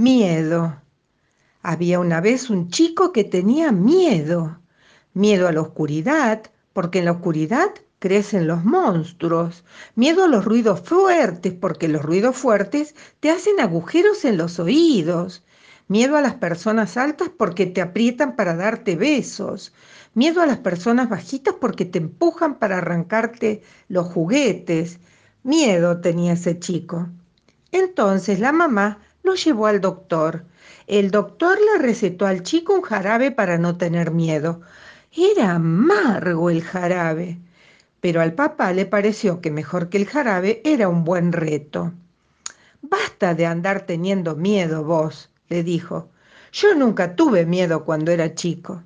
Miedo. Había una vez un chico que tenía miedo. Miedo a la oscuridad, porque en la oscuridad crecen los monstruos. Miedo a los ruidos fuertes, porque los ruidos fuertes te hacen agujeros en los oídos. Miedo a las personas altas porque te aprietan para darte besos. Miedo a las personas bajitas porque te empujan para arrancarte los juguetes. Miedo tenía ese chico. Entonces la mamá lo llevó al doctor. El doctor le recetó al chico un jarabe para no tener miedo. Era amargo el jarabe, pero al papá le pareció que mejor que el jarabe era un buen reto. Basta de andar teniendo miedo vos, le dijo. Yo nunca tuve miedo cuando era chico.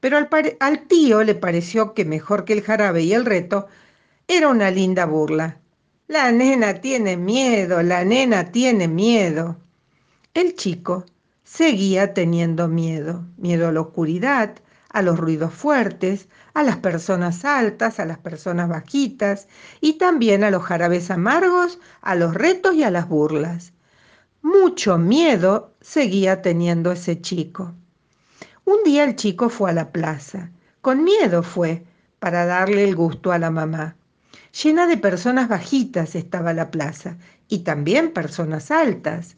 Pero al, al, tío le pareció que mejor que el jarabe y el reto era una linda burla. La nena tiene miedo, la nena tiene miedo. El chico seguía teniendo miedo, miedo a la oscuridad, a los ruidos fuertes, a las personas altas, a las personas bajitas y también a los jarabes amargos, a los retos y a las burlas. Mucho miedo seguía teniendo ese chico. Un día el chico fue a la plaza. Con miedo fue para darle el gusto a la mamá. Llena de personas bajitas estaba la plaza y también personas altas.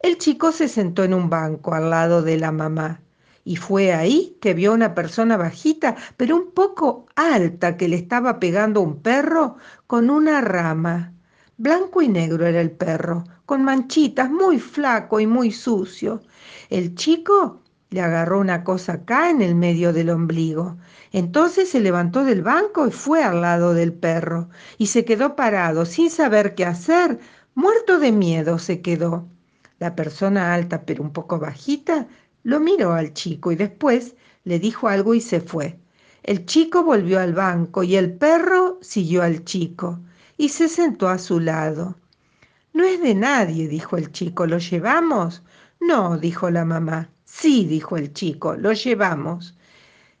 El chico se sentó en un banco al lado de la mamá y fue ahí que vio una persona bajita, pero un poco alta, que le estaba pegando un perro con una rama. Blanco y negro era el perro, con manchitas, muy flaco y muy sucio. El chico le agarró una cosa acá en el medio del ombligo. Entonces se levantó del banco y fue al lado del perro, y se quedó parado, sin saber qué hacer, muerto de miedo se quedó. La persona alta, pero un poco bajita, lo miró al chico y después le dijo algo y se fue. El chico volvió al banco y el perro siguió al chico y se sentó a su lado. No es de nadie, dijo el chico, ¿lo llevamos? No, dijo la mamá. Sí, dijo el chico, lo llevamos.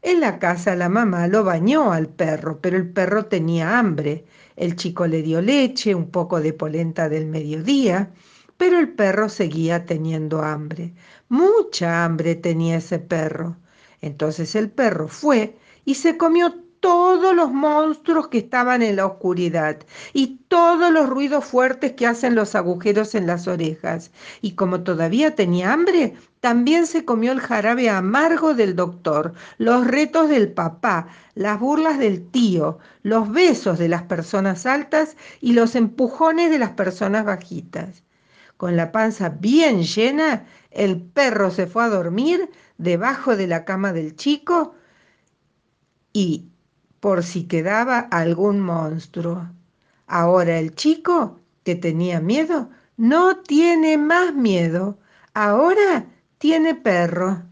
En la casa la mamá lo bañó al perro, pero el perro tenía hambre. El chico le dio leche, un poco de polenta del mediodía, pero el perro seguía teniendo hambre. Mucha hambre tenía ese perro. Entonces el perro fue y se comió todos los monstruos que estaban en la oscuridad y todos los ruidos fuertes que hacen los agujeros en las orejas. Y como todavía tenía hambre, también se comió el jarabe amargo del doctor, los retos del papá, las burlas del tío, los besos de las personas altas y los empujones de las personas bajitas. Con la panza bien llena, el perro se fue a dormir debajo de la cama del chico y por si quedaba algún monstruo. Ahora el chico, que tenía miedo, no tiene más miedo. Ahora tiene perro.